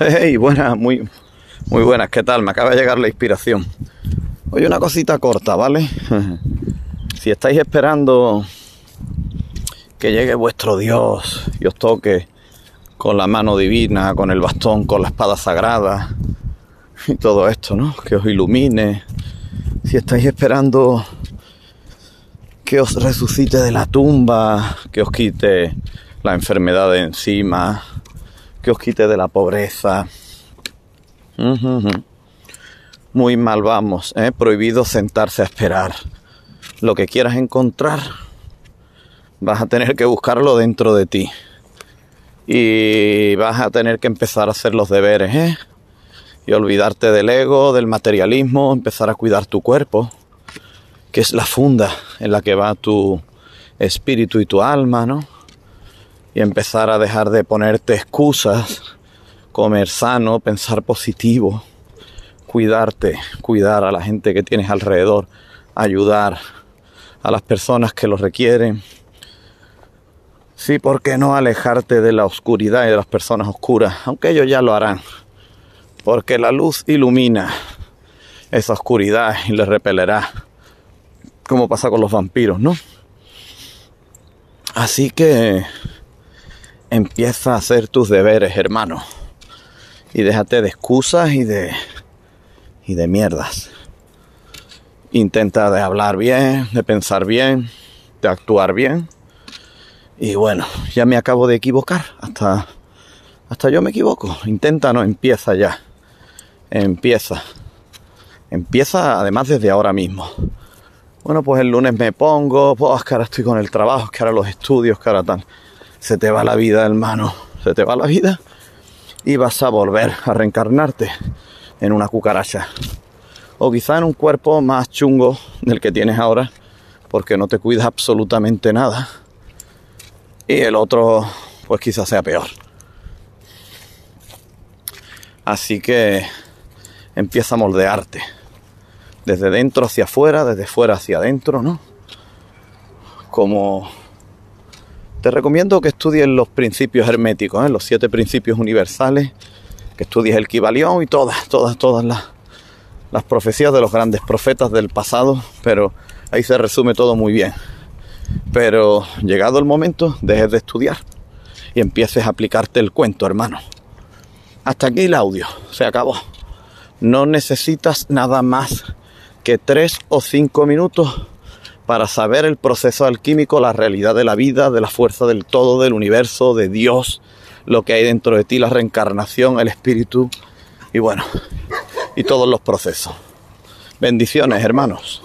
Hey, buenas, muy, muy buenas, ¿qué tal? Me acaba de llegar la inspiración. Hoy una cosita corta, ¿vale? si estáis esperando que llegue vuestro Dios y os toque con la mano divina, con el bastón, con la espada sagrada y todo esto, ¿no? Que os ilumine. Si estáis esperando que os resucite de la tumba, que os quite la enfermedad de encima, que os quite de la pobreza. Muy mal vamos, ¿eh? prohibido sentarse a esperar. Lo que quieras encontrar, vas a tener que buscarlo dentro de ti. Y vas a tener que empezar a hacer los deberes, ¿eh? Y olvidarte del ego, del materialismo, empezar a cuidar tu cuerpo, que es la funda en la que va tu espíritu y tu alma, ¿no? Y empezar a dejar de ponerte excusas, comer sano, pensar positivo, cuidarte, cuidar a la gente que tienes alrededor, ayudar a las personas que lo requieren. Sí, ¿por qué no alejarte de la oscuridad y de las personas oscuras? Aunque ellos ya lo harán. Porque la luz ilumina esa oscuridad y le repelerá. Como pasa con los vampiros, ¿no? Así que empieza a hacer tus deberes, hermano. Y déjate de excusas y de y de mierdas. Intenta de hablar bien, de pensar bien, de actuar bien. Y bueno, ya me acabo de equivocar. Hasta hasta yo me equivoco. Intenta, no, empieza ya. Empieza. Empieza además desde ahora mismo. Bueno, pues el lunes me pongo, pues ahora estoy con el trabajo, que ahora los estudios, que ahora tal se te va la vida, hermano, se te va la vida y vas a volver a reencarnarte en una cucaracha. O quizá en un cuerpo más chungo del que tienes ahora, porque no te cuidas absolutamente nada. Y el otro, pues quizás sea peor. Así que empieza a moldearte. Desde dentro hacia afuera, desde fuera hacia adentro, ¿no? Como te recomiendo que estudies los principios herméticos, ¿eh? los siete principios universales, que estudies el Kibalión y todas, todas, todas las, las profecías de los grandes profetas del pasado, pero ahí se resume todo muy bien. Pero llegado el momento, dejes de estudiar y empieces a aplicarte el cuento, hermano. Hasta aquí el audio, se acabó. No necesitas nada más que tres o cinco minutos para saber el proceso alquímico, la realidad de la vida, de la fuerza del todo, del universo, de Dios, lo que hay dentro de ti, la reencarnación, el espíritu y bueno, y todos los procesos. Bendiciones, hermanos.